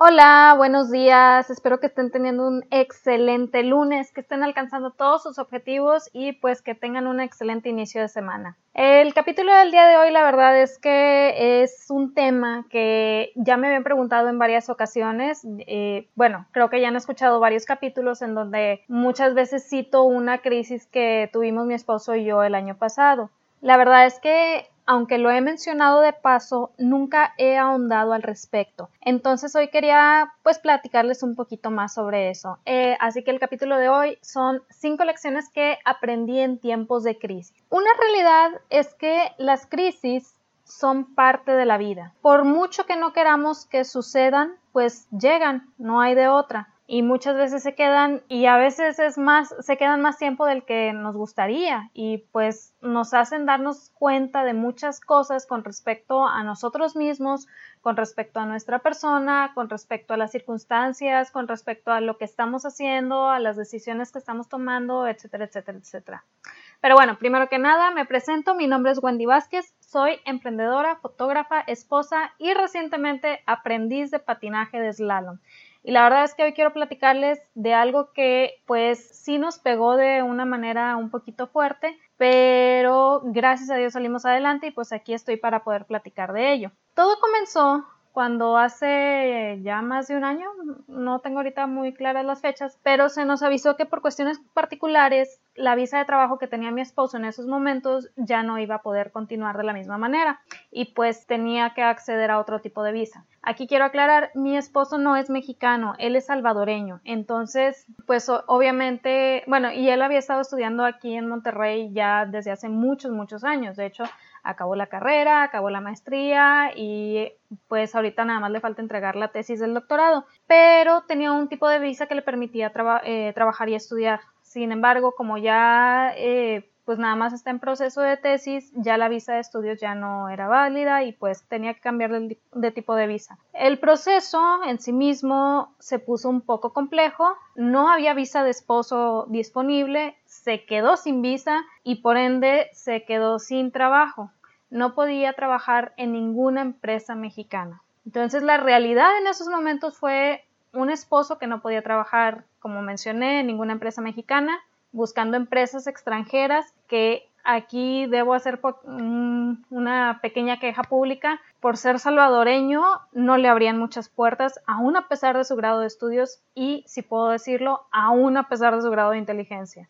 Hola, buenos días. Espero que estén teniendo un excelente lunes, que estén alcanzando todos sus objetivos y pues que tengan un excelente inicio de semana. El capítulo del día de hoy, la verdad es que es un tema que ya me habían preguntado en varias ocasiones. Eh, bueno, creo que ya han escuchado varios capítulos en donde muchas veces cito una crisis que tuvimos mi esposo y yo el año pasado. La verdad es que aunque lo he mencionado de paso, nunca he ahondado al respecto. Entonces hoy quería pues platicarles un poquito más sobre eso. Eh, así que el capítulo de hoy son cinco lecciones que aprendí en tiempos de crisis. Una realidad es que las crisis son parte de la vida. Por mucho que no queramos que sucedan, pues llegan, no hay de otra y muchas veces se quedan y a veces es más se quedan más tiempo del que nos gustaría y pues nos hacen darnos cuenta de muchas cosas con respecto a nosotros mismos, con respecto a nuestra persona, con respecto a las circunstancias, con respecto a lo que estamos haciendo, a las decisiones que estamos tomando, etcétera, etcétera, etcétera. Pero bueno, primero que nada me presento, mi nombre es Wendy Vázquez, soy emprendedora, fotógrafa, esposa y recientemente aprendiz de patinaje de slalom. Y la verdad es que hoy quiero platicarles de algo que pues sí nos pegó de una manera un poquito fuerte, pero gracias a Dios salimos adelante y pues aquí estoy para poder platicar de ello. Todo comenzó cuando hace ya más de un año, no tengo ahorita muy claras las fechas, pero se nos avisó que por cuestiones particulares la visa de trabajo que tenía mi esposo en esos momentos ya no iba a poder continuar de la misma manera y pues tenía que acceder a otro tipo de visa. Aquí quiero aclarar, mi esposo no es mexicano, él es salvadoreño, entonces pues obviamente, bueno, y él había estado estudiando aquí en Monterrey ya desde hace muchos, muchos años, de hecho acabó la carrera, acabó la maestría y pues ahorita nada más le falta entregar la tesis del doctorado, pero tenía un tipo de visa que le permitía eh, trabajar y estudiar. Sin embargo, como ya eh, pues nada más está en proceso de tesis, ya la visa de estudios ya no era válida y pues tenía que cambiar de, de, tipo de visa. El proceso en sí mismo se puso un poco complejo, no había visa de esposo disponible, se quedó sin visa y por ende se quedó sin trabajo no podía trabajar en ninguna empresa mexicana. Entonces la realidad en esos momentos fue un esposo que no podía trabajar, como mencioné, en ninguna empresa mexicana, buscando empresas extranjeras que aquí debo hacer una pequeña queja pública. Por ser salvadoreño no le abrían muchas puertas, aún a pesar de su grado de estudios y, si puedo decirlo, aún a pesar de su grado de inteligencia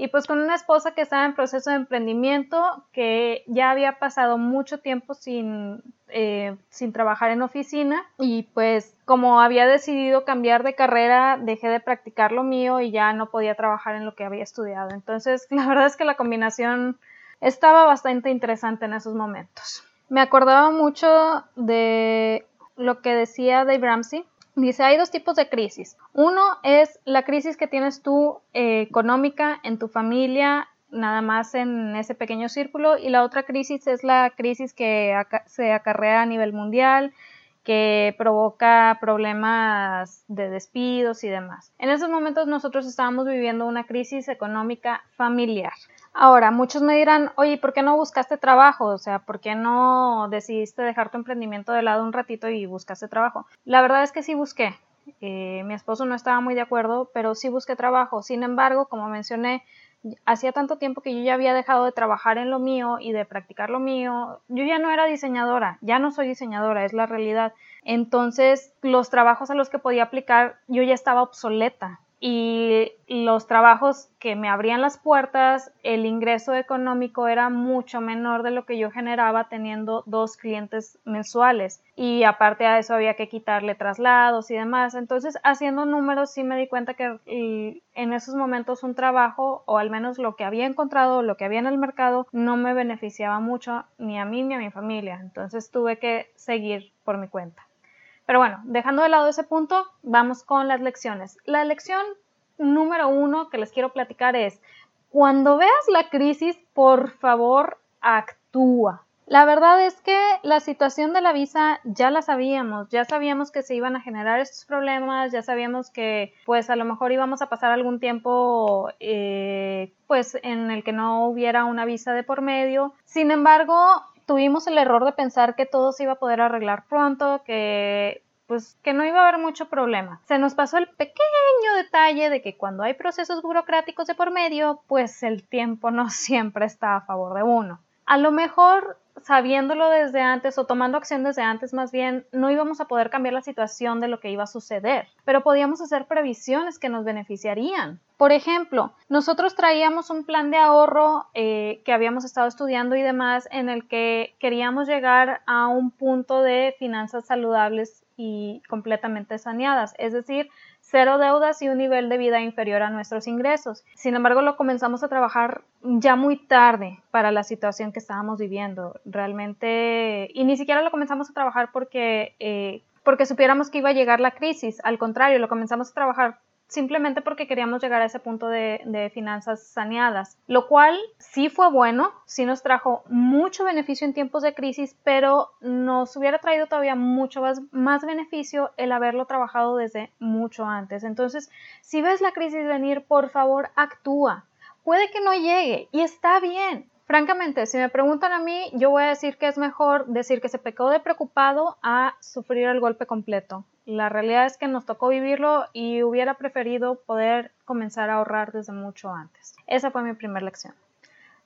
y pues con una esposa que estaba en proceso de emprendimiento, que ya había pasado mucho tiempo sin, eh, sin trabajar en oficina y pues como había decidido cambiar de carrera, dejé de practicar lo mío y ya no podía trabajar en lo que había estudiado. Entonces, la verdad es que la combinación estaba bastante interesante en esos momentos. Me acordaba mucho de lo que decía Dave Ramsey, Dice, hay dos tipos de crisis. Uno es la crisis que tienes tú eh, económica en tu familia, nada más en ese pequeño círculo, y la otra crisis es la crisis que se acarrea a nivel mundial, que provoca problemas de despidos y demás. En esos momentos nosotros estábamos viviendo una crisis económica familiar. Ahora, muchos me dirán, oye, ¿por qué no buscaste trabajo? O sea, ¿por qué no decidiste dejar tu emprendimiento de lado un ratito y buscaste trabajo? La verdad es que sí busqué. Eh, mi esposo no estaba muy de acuerdo, pero sí busqué trabajo. Sin embargo, como mencioné, hacía tanto tiempo que yo ya había dejado de trabajar en lo mío y de practicar lo mío. Yo ya no era diseñadora, ya no soy diseñadora, es la realidad. Entonces, los trabajos a los que podía aplicar, yo ya estaba obsoleta y los trabajos que me abrían las puertas, el ingreso económico era mucho menor de lo que yo generaba teniendo dos clientes mensuales y aparte a eso había que quitarle traslados y demás. Entonces, haciendo números sí me di cuenta que en esos momentos un trabajo o al menos lo que había encontrado, lo que había en el mercado, no me beneficiaba mucho ni a mí ni a mi familia. Entonces tuve que seguir por mi cuenta. Pero bueno, dejando de lado ese punto, vamos con las lecciones. La lección número uno que les quiero platicar es, cuando veas la crisis, por favor, actúa. La verdad es que la situación de la visa ya la sabíamos, ya sabíamos que se iban a generar estos problemas, ya sabíamos que pues a lo mejor íbamos a pasar algún tiempo eh, pues en el que no hubiera una visa de por medio. Sin embargo, tuvimos el error de pensar que todo se iba a poder arreglar pronto, que pues que no iba a haber mucho problema. Se nos pasó el pequeño detalle de que cuando hay procesos burocráticos de por medio, pues el tiempo no siempre está a favor de uno. A lo mejor sabiéndolo desde antes o tomando acción desde antes más bien, no íbamos a poder cambiar la situación de lo que iba a suceder, pero podíamos hacer previsiones que nos beneficiarían. Por ejemplo, nosotros traíamos un plan de ahorro eh, que habíamos estado estudiando y demás en el que queríamos llegar a un punto de finanzas saludables y completamente saneadas, es decir, cero deudas y un nivel de vida inferior a nuestros ingresos. Sin embargo, lo comenzamos a trabajar ya muy tarde para la situación que estábamos viviendo. Realmente, y ni siquiera lo comenzamos a trabajar porque, eh, porque supiéramos que iba a llegar la crisis. Al contrario, lo comenzamos a trabajar simplemente porque queríamos llegar a ese punto de, finanzas saneadas, lo cual sí fue bueno, sí nos trajo mucho beneficio en tiempos de crisis, pero nos hubiera traído todavía mucho más, más beneficio el haberlo trabajado desde mucho antes. Entonces, si ves la crisis venir, por favor, actúa. Puede que no llegue y está bien. Francamente, si me preguntan a mí, yo voy a decir que es mejor decir que se pecó de preocupado a sufrir el golpe completo. La realidad es que nos tocó vivirlo y hubiera preferido poder comenzar a ahorrar desde mucho antes. Esa fue mi primera lección.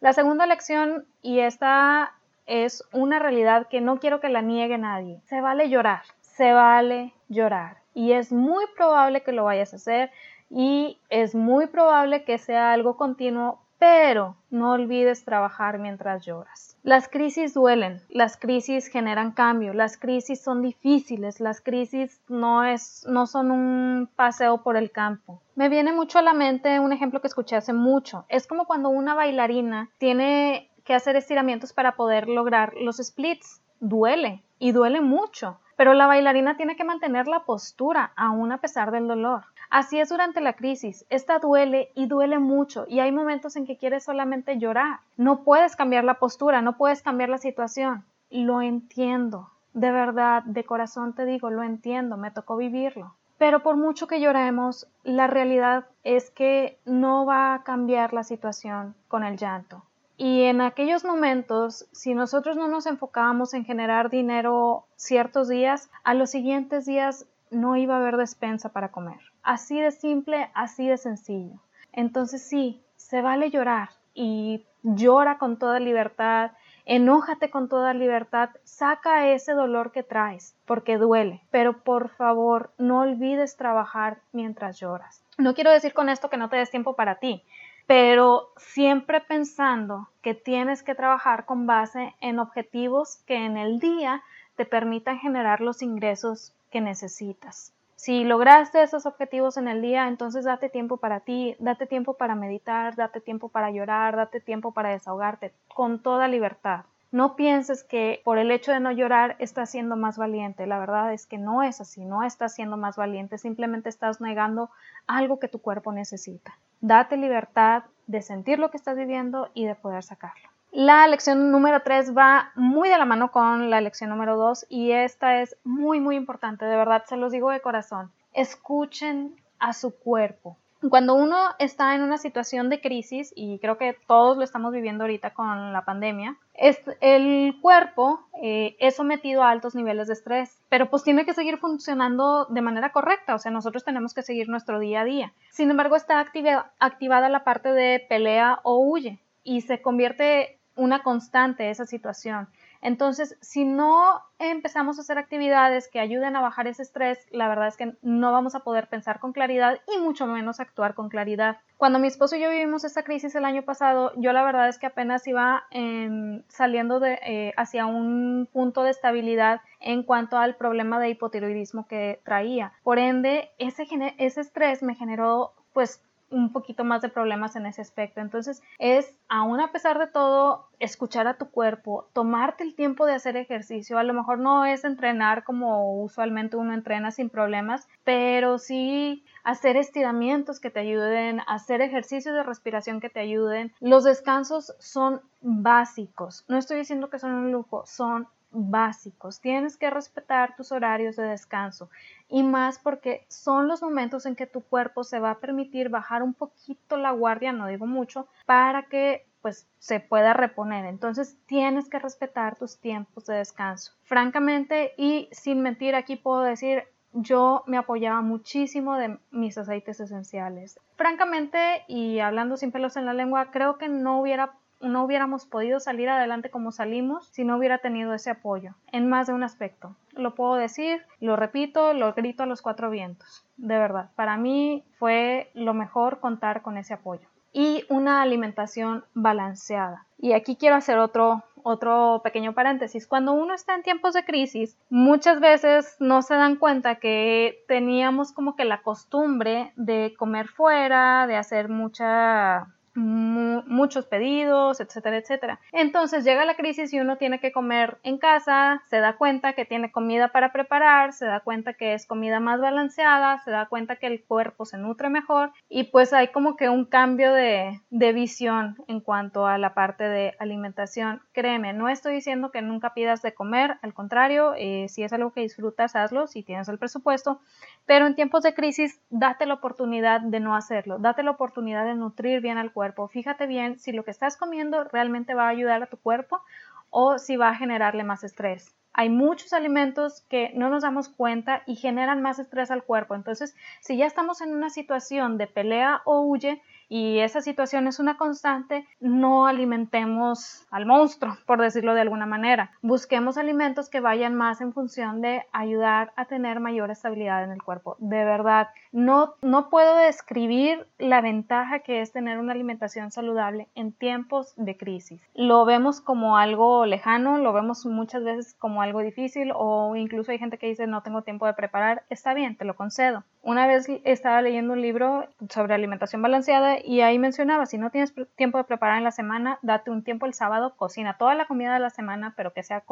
La segunda lección, y esta es una realidad que no quiero que la niegue nadie, se vale llorar, se vale llorar. Y es muy probable que lo vayas a hacer y es muy probable que sea algo continuo pero no olvides trabajar mientras lloras. Las crisis duelen, las crisis generan cambio, las crisis son difíciles, las crisis no, es, no son un paseo por el campo. Me viene mucho a la mente un ejemplo que escuché hace mucho. Es como cuando una bailarina tiene que hacer estiramientos para poder lograr los splits. Duele y duele mucho, pero la bailarina tiene que mantener la postura aún a pesar del dolor. Así es durante la crisis. Esta duele y duele mucho y hay momentos en que quieres solamente llorar. No puedes cambiar la postura, no puedes cambiar la situación. Lo entiendo. De verdad, de corazón te digo, lo entiendo, me tocó vivirlo. Pero por mucho que lloremos, la realidad es que no va a cambiar la situación con el llanto. Y en aquellos momentos, si nosotros no nos enfocábamos en generar dinero ciertos días, a los siguientes días no iba a haber despensa para comer. Así de simple, así de sencillo. Entonces sí, se vale llorar y llora con toda libertad, enójate con toda libertad, saca ese dolor que traes, porque duele, pero por favor no olvides trabajar mientras lloras. No quiero decir con esto que no te des tiempo para ti, pero siempre pensando que tienes que trabajar con base en objetivos que en el día te permitan generar los ingresos que necesitas. Si lograste esos objetivos en el día, entonces date tiempo para ti, date tiempo para meditar, date tiempo para llorar, date tiempo para desahogarte con toda libertad. No pienses que por el hecho de no llorar estás siendo más valiente. La verdad es que no es así, no estás siendo más valiente, simplemente estás negando algo que tu cuerpo necesita. Date libertad de sentir lo que estás viviendo y de poder sacarlo. La lección número 3 va muy de la mano con la lección número 2 y esta es muy muy importante, de verdad se los digo de corazón. Escuchen a su cuerpo. Cuando uno está en una situación de crisis, y creo que todos lo estamos viviendo ahorita con la pandemia, es, el cuerpo eh, es sometido a altos niveles de estrés, pero pues tiene que seguir funcionando de manera correcta, o sea, nosotros tenemos que seguir nuestro día a día. Sin embargo, está activada la parte de pelea o huye y se convierte una constante esa situación. Entonces, si no empezamos a hacer actividades que ayuden a bajar ese estrés, la verdad es que no vamos a poder pensar con claridad y mucho menos actuar con claridad. Cuando mi esposo y yo vivimos esta crisis el año pasado, yo la verdad es que apenas iba em, saliendo eh, hacia un punto de estabilidad en cuanto al problema de hipotiroidismo que traía. Por ende, ese, ese estrés me generó pues un poquito más de problemas en ese aspecto. Entonces es, aún a pesar de todo, escuchar a tu cuerpo, tomarte el tiempo de hacer ejercicio. A lo mejor no es entrenar como usualmente uno entrena sin problemas, pero sí hacer estiramientos que te ayuden, hacer ejercicios de respiración que te ayuden. Los descansos son básicos. No estoy diciendo que son un lujo, son básicos. Tienes que respetar tus horarios de descanso y más porque son los momentos en que tu cuerpo se va a permitir bajar un poquito la guardia, no digo mucho, para que pues se pueda reponer. Entonces tienes que respetar tus tiempos de descanso. Francamente y sin mentir aquí puedo decir, yo me apoyaba muchísimo de mis aceites esenciales. Francamente, y hablando sin pelos en la lengua, creo que no hubiera no hubiéramos podido salir adelante como salimos si no hubiera tenido ese apoyo en más de un aspecto. Lo puedo decir, lo repito, lo grito a los cuatro vientos. De verdad, para mí fue lo mejor contar con ese apoyo. Y una alimentación balanceada. Y aquí quiero hacer otro, otro pequeño paréntesis. Cuando uno está en tiempos de crisis, muchas veces no se dan cuenta que teníamos como que la costumbre de comer fuera, de hacer mucha muchos pedidos, etcétera, etcétera. Entonces llega la crisis y uno tiene que comer en casa, se da cuenta que tiene comida para preparar, se da cuenta que es comida más balanceada, se da cuenta que el cuerpo se nutre mejor y pues hay como que un cambio de, de visión en cuanto a la parte de alimentación. Créeme, no estoy diciendo que nunca pidas de comer, al contrario, eh, si es algo que disfrutas, hazlo, si tienes el presupuesto, pero en tiempos de crisis date la oportunidad de no hacerlo, date la oportunidad de nutrir bien al cuerpo Fíjate bien si lo que estás comiendo realmente va a ayudar a tu cuerpo o si va a generarle más estrés. Hay muchos alimentos que no nos damos cuenta y generan más estrés al cuerpo. Entonces, si ya estamos en una situación de pelea o huye, y esa situación es una constante, no alimentemos al monstruo, por decirlo de alguna manera. Busquemos alimentos que vayan más en función de ayudar a tener mayor estabilidad en el cuerpo. De verdad, no, no puedo describir la ventaja que es tener una alimentación saludable en tiempos de crisis. Lo vemos como algo lejano, lo vemos muchas veces como algo difícil o incluso hay gente que dice no tengo tiempo de preparar. Está bien, te lo concedo. Una vez estaba leyendo un libro sobre alimentación balanceada y ahí mencionaba, si no tienes tiempo de preparar en la semana, date un tiempo el sábado, cocina toda la comida de la semana, pero que sea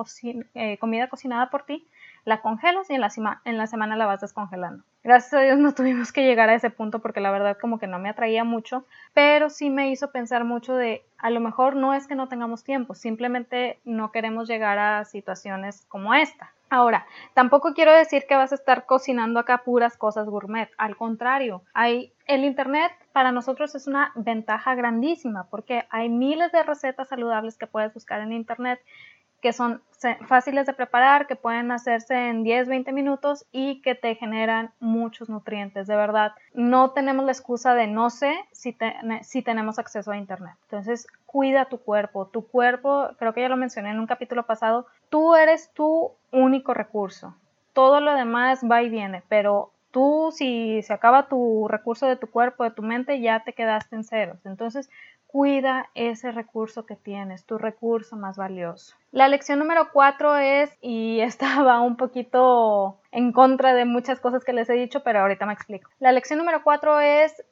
eh, comida cocinada por ti, la congelas y en la, en la semana la vas descongelando. Gracias a Dios no tuvimos que llegar a ese punto porque la verdad como que no me atraía mucho, pero sí me hizo pensar mucho de a lo mejor no es que no tengamos tiempo, simplemente no queremos llegar a situaciones como esta. Ahora, tampoco quiero decir que vas a estar cocinando acá puras cosas gourmet, al contrario, hay el internet para nosotros es una ventaja grandísima porque hay miles de recetas saludables que puedes buscar en internet que son fáciles de preparar, que pueden hacerse en 10, 20 minutos y que te generan muchos nutrientes. De verdad, no tenemos la excusa de no sé si, si tenemos acceso a Internet. Entonces, cuida tu cuerpo. Tu cuerpo, creo que ya lo mencioné en un capítulo pasado, tú eres tu único recurso. Todo lo demás va y viene, pero tú si se acaba tu recurso de tu cuerpo, de tu mente, ya te quedaste en ceros. Entonces, cuida ese recurso que tienes, tu recurso más valioso. La lección número cuatro es, y estaba un poquito en contra de muchas cosas que les he dicho, pero ahorita me explico. La lección número cuatro es,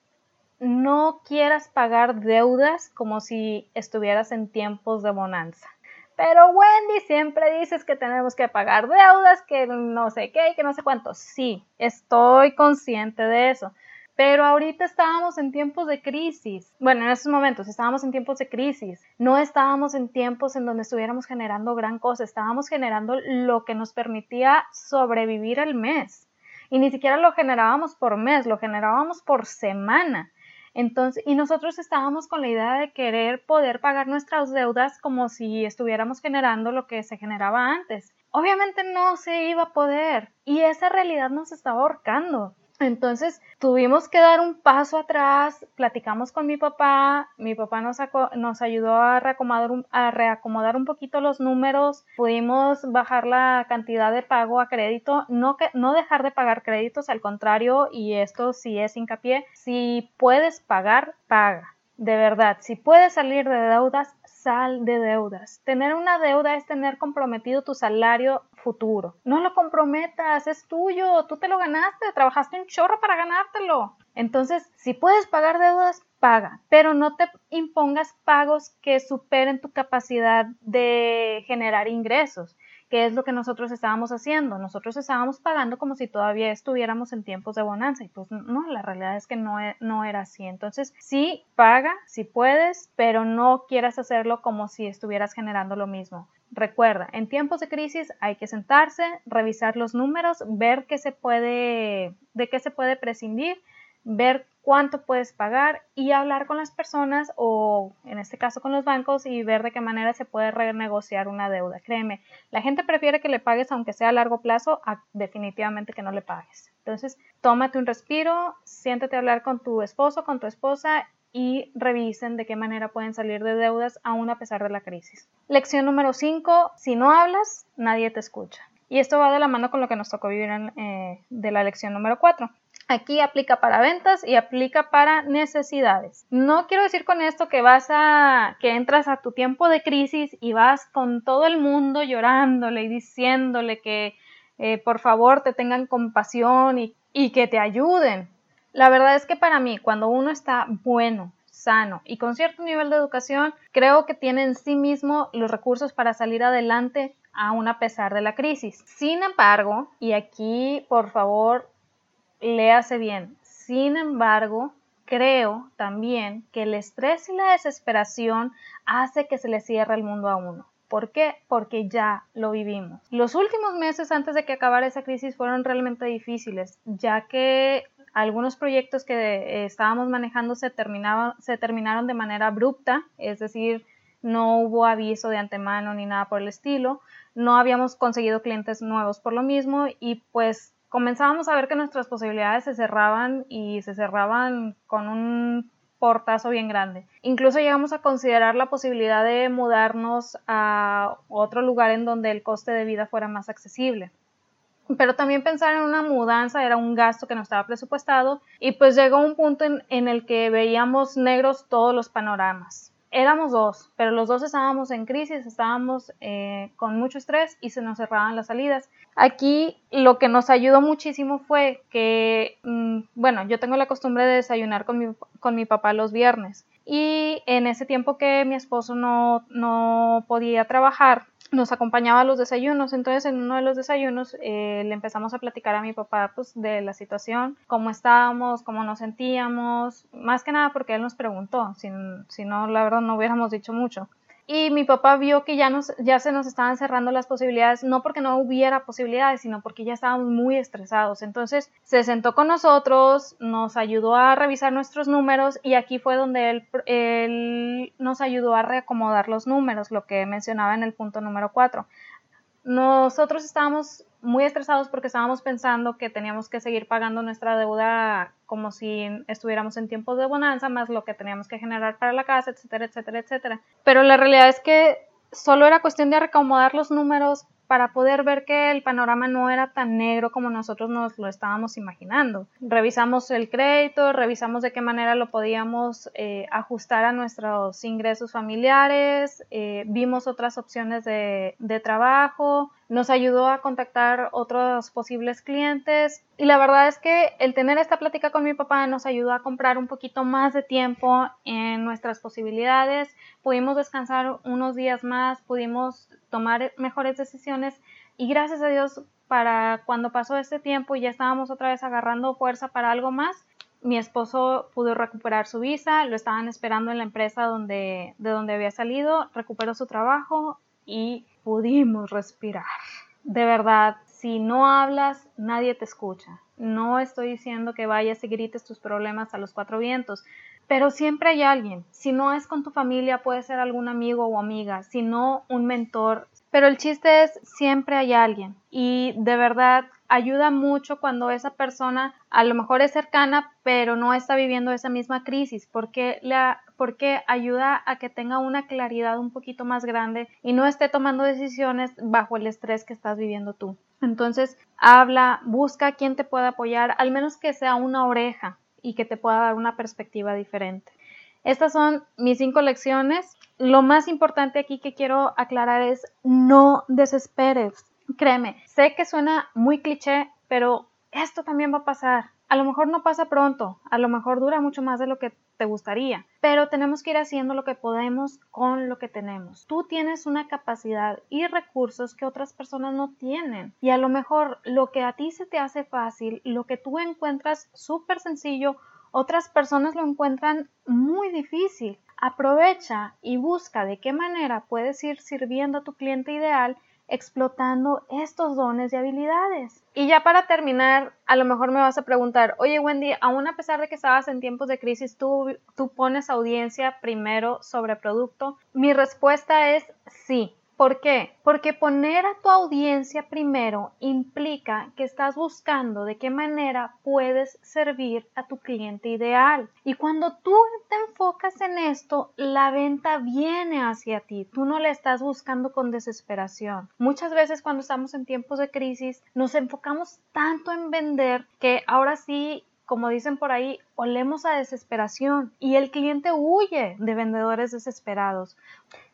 no quieras pagar deudas como si estuvieras en tiempos de bonanza. Pero Wendy, siempre dices que tenemos que pagar deudas, que no sé qué, que no sé cuánto. Sí, estoy consciente de eso. Pero ahorita estábamos en tiempos de crisis. Bueno, en esos momentos estábamos en tiempos de crisis. No estábamos en tiempos en donde estuviéramos generando gran cosa. Estábamos generando lo que nos permitía sobrevivir el mes. Y ni siquiera lo generábamos por mes, lo generábamos por semana. Entonces, y nosotros estábamos con la idea de querer poder pagar nuestras deudas como si estuviéramos generando lo que se generaba antes. Obviamente no se iba a poder y esa realidad nos estaba ahorcando. Entonces tuvimos que dar un paso atrás, platicamos con mi papá, mi papá nos, nos ayudó a reacomodar, un, poquito los números, pudimos bajar la cantidad de pago a crédito, no, que, no dejar de pagar créditos, al contrario, y esto sí es hincapié, si puedes pagar, paga. De verdad, si puedes salir de deudas, sal de deudas. Tener una deuda es tener comprometido tu salario futuro. No lo comprometas, es tuyo, tú te lo ganaste, trabajaste un chorro para ganártelo. Entonces, si puedes pagar deudas, paga, pero no te impongas pagos que superen tu capacidad de generar ingresos que es lo que nosotros estábamos haciendo. Nosotros estábamos pagando como si todavía estuviéramos en tiempos de bonanza y pues no, la realidad es que no, e, no era así. Entonces sí, paga si puedes, pero no quieras hacerlo como si estuvieras generando lo mismo. Recuerda, en tiempos de crisis hay que sentarse, revisar los números, ver qué se puede, de qué se puede prescindir ver cuánto puedes pagar y hablar con las personas o en este caso con los bancos y ver de qué manera se puede renegociar una deuda. Créeme, la gente prefiere que le pagues aunque sea a largo plazo a definitivamente que no le pagues. Entonces, tómate un respiro, siéntate a hablar con tu esposo, con tu esposa y revisen de qué manera pueden salir de deudas aún a pesar de la crisis. Lección número 5, si no hablas, nadie te escucha. Y esto va de la mano con lo que nos tocó vivir en, eh, de la lección número 4. Aquí aplica para ventas y aplica para necesidades. No quiero decir con esto que vas a que entras a tu tiempo de crisis y vas con todo el mundo llorándole y diciéndole que eh, por favor te tengan compasión y, y que te ayuden. La verdad es que para mí, cuando uno está bueno, sano y con cierto nivel de educación, creo que tiene en sí mismo los recursos para salir adelante aún a pesar de la crisis. Sin embargo, y aquí por favor léase bien. Sin embargo, creo también que el estrés y la desesperación hace que se le cierre el mundo a uno. ¿Por qué? Porque ya lo vivimos. Los últimos meses antes de que acabara esa crisis fueron realmente difíciles, ya que algunos proyectos que eh, estábamos manejando se, se terminaron de manera abrupta, es decir, no hubo aviso de antemano ni nada por el estilo, no habíamos conseguido clientes nuevos por lo mismo y pues comenzábamos a ver que nuestras posibilidades se cerraban y se cerraban con un portazo bien grande. Incluso llegamos a considerar la posibilidad de mudarnos a otro lugar en donde el coste de vida fuera más accesible. Pero también pensar en una mudanza era un gasto que no estaba presupuestado y pues llegó un punto en, el que veíamos negros todos los panoramas éramos dos, pero los dos estábamos en crisis, estábamos eh, con mucho estrés y se nos cerraban las salidas. Aquí lo que nos ayudó muchísimo fue que, mm, bueno, yo tengo la costumbre de desayunar con mi, con mi papá los viernes y en ese tiempo que mi esposo no, no podía trabajar, nos acompañaba a los desayunos, entonces en uno de los desayunos eh, le empezamos a platicar a mi papá pues de la situación, cómo estábamos, cómo nos sentíamos, más que nada porque él nos preguntó, si, si no la verdad no hubiéramos dicho mucho y mi papá vio que ya, nos, ya se nos estaban cerrando las posibilidades, no porque no hubiera posibilidades, sino porque ya estábamos muy estresados. Entonces se sentó con nosotros, nos ayudó a revisar nuestros números y aquí fue donde él, él nos ayudó a reacomodar los números, lo que mencionaba en el punto número 4. Nosotros estábamos muy estresados porque estábamos pensando que teníamos que seguir pagando nuestra deuda como si estuviéramos en tiempos de bonanza, más lo que teníamos que generar para la casa, etcétera, etcétera, etcétera. Pero la realidad es que solo era cuestión de acomodar los números para poder ver que el panorama no era tan negro como nosotros nos lo estábamos imaginando. Revisamos el crédito, revisamos de qué manera lo podíamos eh, ajustar a nuestros ingresos familiares, eh, vimos otras opciones de, de trabajo, nos ayudó a contactar otros posibles clientes. Y la verdad es que el tener esta plática con mi papá nos ayudó a comprar un poquito más de tiempo en nuestras posibilidades, pudimos descansar unos días más, pudimos tomar mejores decisiones. Y gracias a Dios para cuando pasó este tiempo y ya estábamos otra vez agarrando fuerza para algo más, mi esposo pudo recuperar su visa, lo estaban esperando en la empresa donde, de donde había salido, recuperó su trabajo y pudimos respirar. De verdad, si no hablas, nadie te escucha. No estoy diciendo que vayas y grites tus problemas a los cuatro vientos, pero siempre hay alguien. Si no es con tu familia, puede ser algún amigo o amiga, si no un mentor. Pero el chiste es, siempre hay alguien. Y de verdad, ayuda mucho cuando esa persona a lo mejor es cercana, pero no está viviendo esa misma crisis, porque, la, porque ayuda a que tenga una claridad un poquito más grande y no esté tomando decisiones bajo el estrés que estás viviendo tú. Entonces, habla, busca a quien te pueda apoyar, al menos que sea una oreja y que te pueda dar una perspectiva diferente. Estas son mis cinco lecciones. Lo más importante aquí que quiero aclarar es no desesperes. Créeme, sé que suena muy cliché, pero esto también va a pasar. A lo mejor no pasa pronto, a lo mejor dura mucho más de lo que te gustaría, pero tenemos que ir haciendo lo que podemos con lo que tenemos. Tú tienes una capacidad y recursos que otras personas no tienen y a lo mejor lo que a ti se te hace fácil, lo que tú encuentras súper sencillo, otras personas lo encuentran muy difícil. Aprovecha y busca de qué manera puedes ir sirviendo a tu cliente ideal explotando estos dones y habilidades. Y ya para terminar, a lo mejor me vas a preguntar, oye Wendy, aún a pesar de que estabas en tiempos de crisis, ¿tú, tú pones audiencia primero sobre producto? Mi respuesta es sí. ¿Por qué? Porque poner a tu audiencia primero implica que estás buscando de qué manera puedes servir a tu cliente ideal. Y cuando tú te enfocas en esto, la venta viene hacia ti. Tú no la estás buscando con desesperación. Muchas veces cuando estamos en tiempos de crisis, nos enfocamos tanto en vender que ahora sí como dicen por ahí, olemos a desesperación y el cliente huye de vendedores desesperados,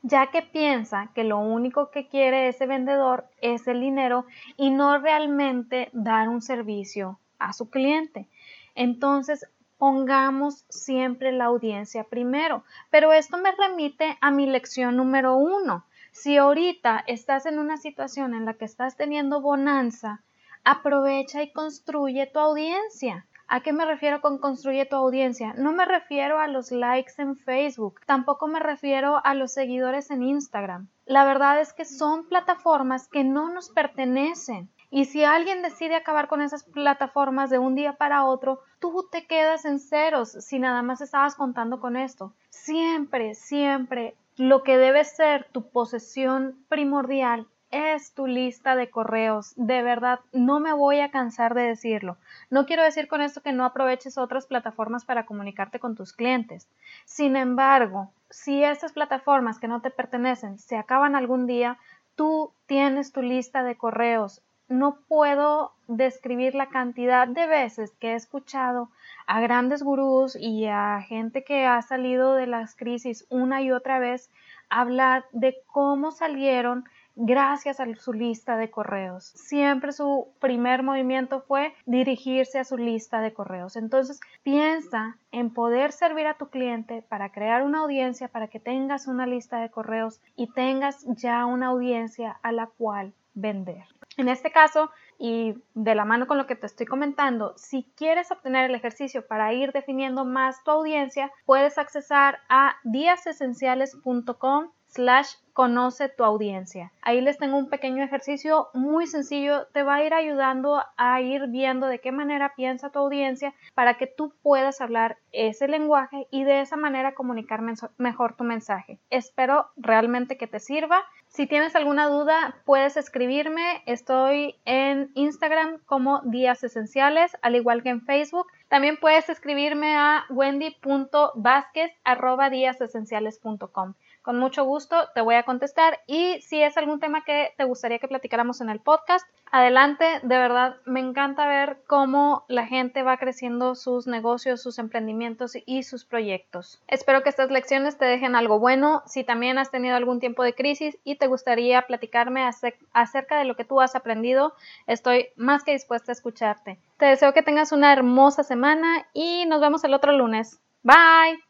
ya que piensa que lo único que quiere ese vendedor es el dinero y no realmente dar un servicio a su cliente. Entonces, pongamos siempre la audiencia primero. Pero esto me remite a mi lección número uno. Si ahorita estás en una situación en la que estás teniendo bonanza, aprovecha y construye tu audiencia. ¿A qué me refiero con construye tu audiencia? No me refiero a los likes en Facebook, tampoco me refiero a los seguidores en Instagram. La verdad es que son plataformas que no nos pertenecen. Y si alguien decide acabar con esas plataformas de un día para otro, tú te quedas en ceros si nada más estabas contando con esto. Siempre, siempre lo que debe ser tu posesión primordial es tu lista de correos. De verdad, no me voy a cansar de decirlo. No quiero decir con esto que no aproveches otras plataformas para comunicarte con tus clientes. Sin embargo, si estas plataformas que no te pertenecen se acaban algún día, tú tienes tu lista de correos. No puedo describir la cantidad de veces que he escuchado a grandes gurús y a gente que ha salido de las crisis una y otra vez hablar de cómo salieron gracias a su lista de correos. Siempre su primer movimiento fue dirigirse a su lista de correos. Entonces, piensa en poder servir a tu cliente para crear una audiencia, para que tengas una lista de correos y tengas ya una audiencia a la cual vender. En este caso, y de la mano con lo que te estoy comentando, si quieres obtener el ejercicio para ir definiendo más tu audiencia, puedes accesar a díasesenciales.com slash conoce tu audiencia. Ahí les tengo un pequeño ejercicio muy sencillo, te va a ir ayudando a ir viendo de qué manera piensa tu audiencia para que tú puedas hablar ese lenguaje y de esa manera comunicar mejor tu mensaje. Espero realmente que te sirva. Si tienes alguna duda, puedes escribirme. Estoy en Instagram como Días Esenciales, al igual que en Facebook. También puedes escribirme a wendy.vázquez.com. Con mucho gusto te voy a contestar y si es algún tema que te gustaría que platicáramos en el podcast, adelante. De verdad, me encanta ver cómo la gente va creciendo sus negocios, sus emprendimientos y sus proyectos. Espero que estas lecciones te dejen algo bueno. Si también has tenido algún tiempo de crisis y te gustaría platicarme acerca de lo que tú has aprendido, estoy más que dispuesta a escucharte. Te deseo que tengas una hermosa semana y nos vemos el otro lunes. Bye.